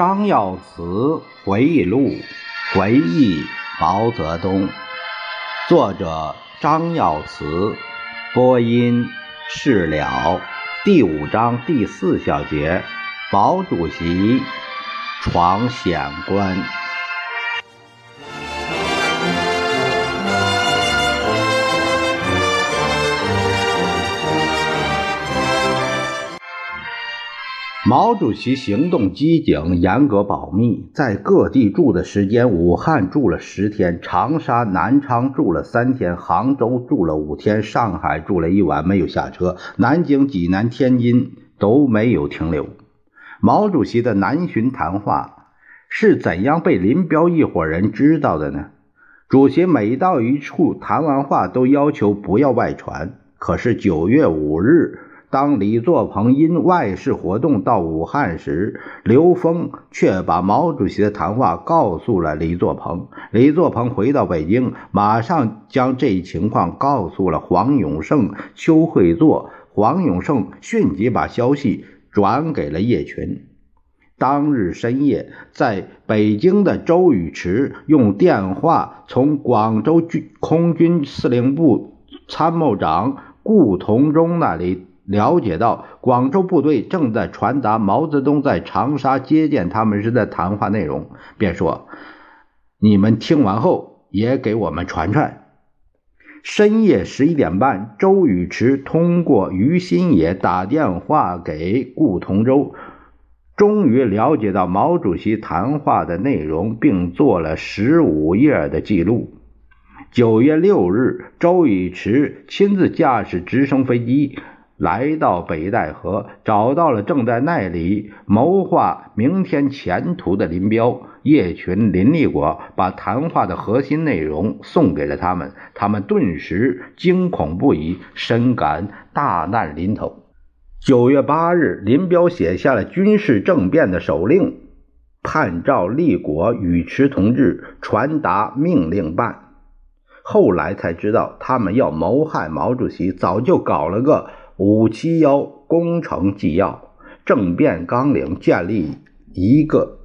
张耀慈回忆录，回忆毛泽东。作者张耀慈，播音事了。第五章第四小节，毛主席闯险关。毛主席行动机警，严格保密，在各地住的时间：武汉住了十天，长沙、南昌住了三天，杭州住了五天，上海住了一晚，没有下车，南京、济南、天津都没有停留。毛主席的南巡谈话是怎样被林彪一伙人知道的呢？主席每到一处谈完话，都要求不要外传。可是九月五日。当李作鹏因外事活动到武汉时，刘峰却把毛主席的谈话告诉了李作鹏。李作鹏回到北京，马上将这一情况告诉了黄永胜、邱会作。黄永胜迅即把消息转给了叶群。当日深夜，在北京的周宇驰用电话从广州军空军司令部参谋长顾同忠那里。了解到广州部队正在传达毛泽东在长沙接见他们时的谈话内容，便说：“你们听完后也给我们传传。”深夜十一点半，周宇驰通过于新野打电话给顾同舟，终于了解到毛主席谈话的内容，并做了十五页的记录。九月六日，周宇驰亲自驾驶直升飞机。来到北戴河，找到了正在那里谋划明天前途的林彪、叶群、林立果，把谈话的核心内容送给了他们。他们顿时惊恐不已，深感大难临头。九月八日，林彪写下了军事政变的手令，判照立国、宇驰同志传达命令办。后来才知道，他们要谋害毛主席，早就搞了个。五七幺工程纪要政变纲领建立一个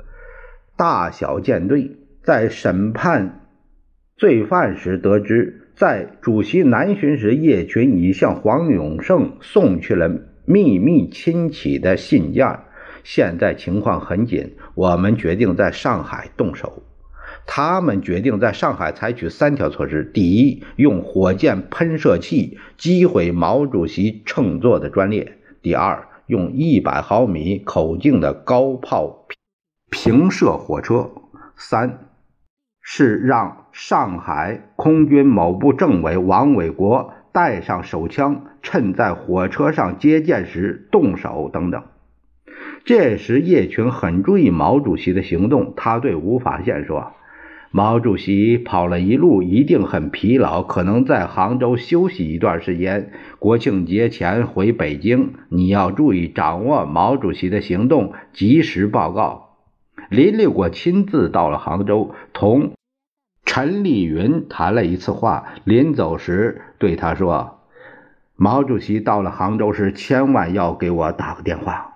大小舰队，在审判罪犯时得知，在主席南巡时，叶群已向黄永胜送去了秘密亲启的信件。现在情况很紧，我们决定在上海动手。他们决定在上海采取三条措施：第一，用火箭喷射器击毁毛主席乘坐的专列；第二，用一百毫米口径的高炮平射火车；三是让上海空军某部政委王伟国带上手枪，趁在火车上接见时动手等等。这时，叶群很注意毛主席的行动，他对吴法宪说。毛主席跑了一路，一定很疲劳，可能在杭州休息一段时间。国庆节前回北京，你要注意掌握毛主席的行动，及时报告。林立果亲自到了杭州，同陈丽云谈了一次话，临走时对他说：“毛主席到了杭州时，千万要给我打个电话。”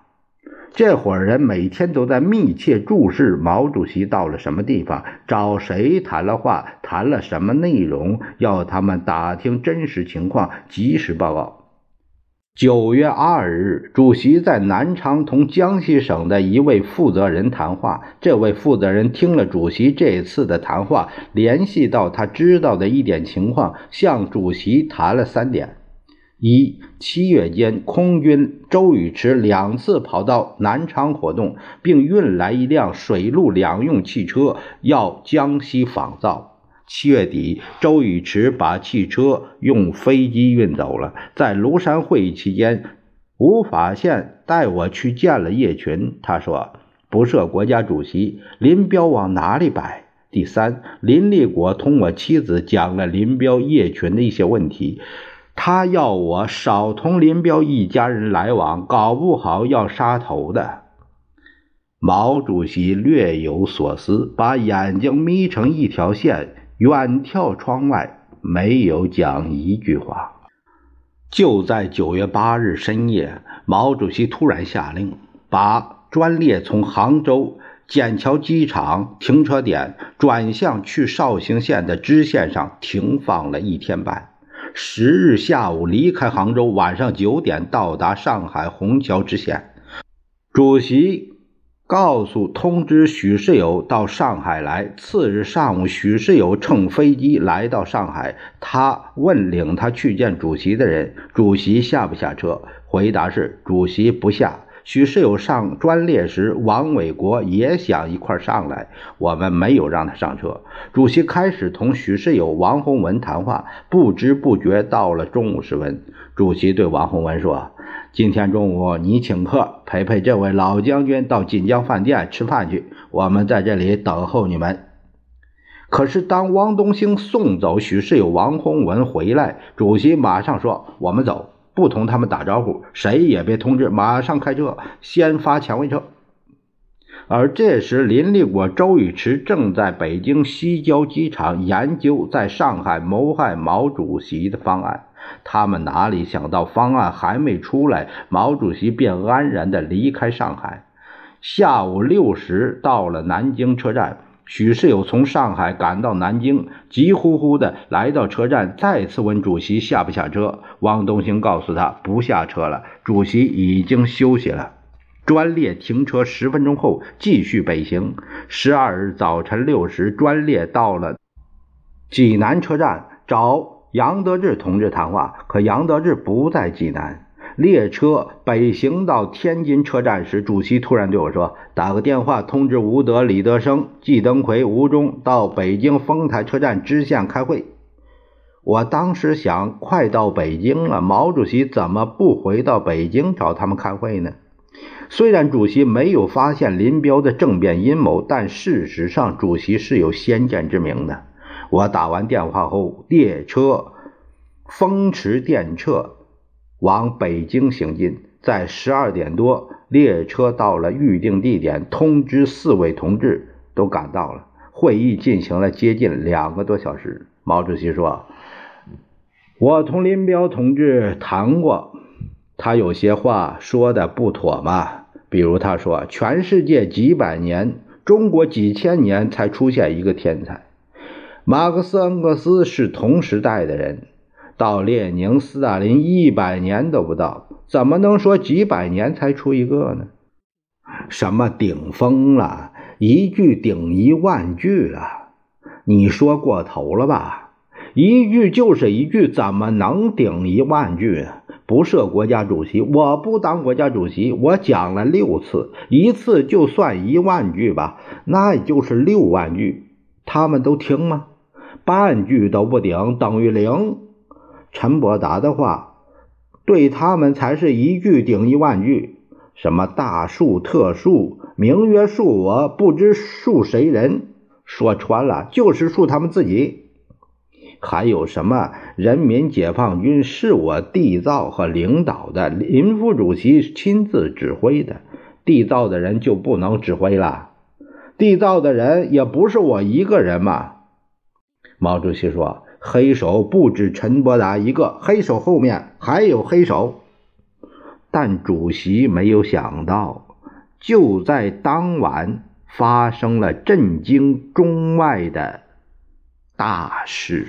这伙人每天都在密切注视毛主席到了什么地方，找谁谈了话，谈了什么内容，要他们打听真实情况，及时报告。九月二日，主席在南昌同江西省的一位负责人谈话。这位负责人听了主席这次的谈话，联系到他知道的一点情况，向主席谈了三点。一七月间，空军周宇驰两次跑到南昌活动，并运来一辆水陆两用汽车，要江西仿造。七月底，周宇驰把汽车用飞机运走了。在庐山会议期间，吴法宪带我去见了叶群，他说：“不设国家主席，林彪往哪里摆？”第三，林立果同我妻子讲了林彪、叶群的一些问题。他要我少同林彪一家人来往，搞不好要杀头的。毛主席略有所思，把眼睛眯成一条线，远眺窗外，没有讲一句话。就在九月八日深夜，毛主席突然下令，把专列从杭州笕桥机场停车点转向去绍兴县的支线上停放了一天半。十日下午离开杭州，晚上九点到达上海虹桥支线。主席告诉通知许世友到上海来。次日上午，许世友乘飞机来到上海，他问领他去见主席的人：“主席下不下车？”回答是：“主席不下。”许世友上专列时，王伟国也想一块上来，我们没有让他上车。主席开始同许世友、王洪文谈话，不知不觉到了中午时分。主席对王洪文说：“今天中午你请客，陪陪这位老将军到锦江饭店吃饭去，我们在这里等候你们。”可是当汪东兴送走许世友、王洪文回来，主席马上说：“我们走。”不同他们打招呼，谁也别通知，马上开车，先发前位车。而这时，林立果、周宇驰正在北京西郊机场研究在上海谋害毛主席的方案。他们哪里想到，方案还没出来，毛主席便安然地离开上海。下午六时，到了南京车站。许世友从上海赶到南京，急呼呼地来到车站，再次问主席下不下车。汪东兴告诉他不下车了，主席已经休息了。专列停车十分钟后，继续北行。十二日早晨六时，专列到了济南车站，找杨得志同志谈话，可杨得志不在济南。列车北行到天津车站时，主席突然对我说：“打个电话通知吴德、李德生、季登奎、吴忠到北京丰台车站支线开会。”我当时想，快到北京了，毛主席怎么不回到北京找他们开会呢？虽然主席没有发现林彪的政变阴谋，但事实上主席是有先见之明的。我打完电话后，列车风驰电掣。往北京行进，在十二点多，列车到了预定地点，通知四位同志都赶到了。会议进行了接近两个多小时。毛主席说：“我同林彪同志谈过，他有些话说的不妥嘛。比如他说，全世界几百年，中国几千年才出现一个天才。马克思、恩格斯是同时代的人。”到列宁、斯大林一百年都不到，怎么能说几百年才出一个呢？什么顶峰了，一句顶一万句了，你说过头了吧？一句就是一句，怎么能顶一万句？不设国家主席，我不当国家主席，我讲了六次，一次就算一万句吧，那也就是六万句，他们都听吗？半句都不顶，等于零。陈伯达的话，对他们才是一句顶一万句。什么大树特树，名曰树，我不知树谁人。说穿了，就是树他们自己。还有什么人民解放军是我缔造和领导的，林副主席亲自指挥的，缔造的人就不能指挥了？缔造的人也不是我一个人嘛。毛主席说。黑手不止陈伯达一个，黑手后面还有黑手。但主席没有想到，就在当晚发生了震惊中外的大事。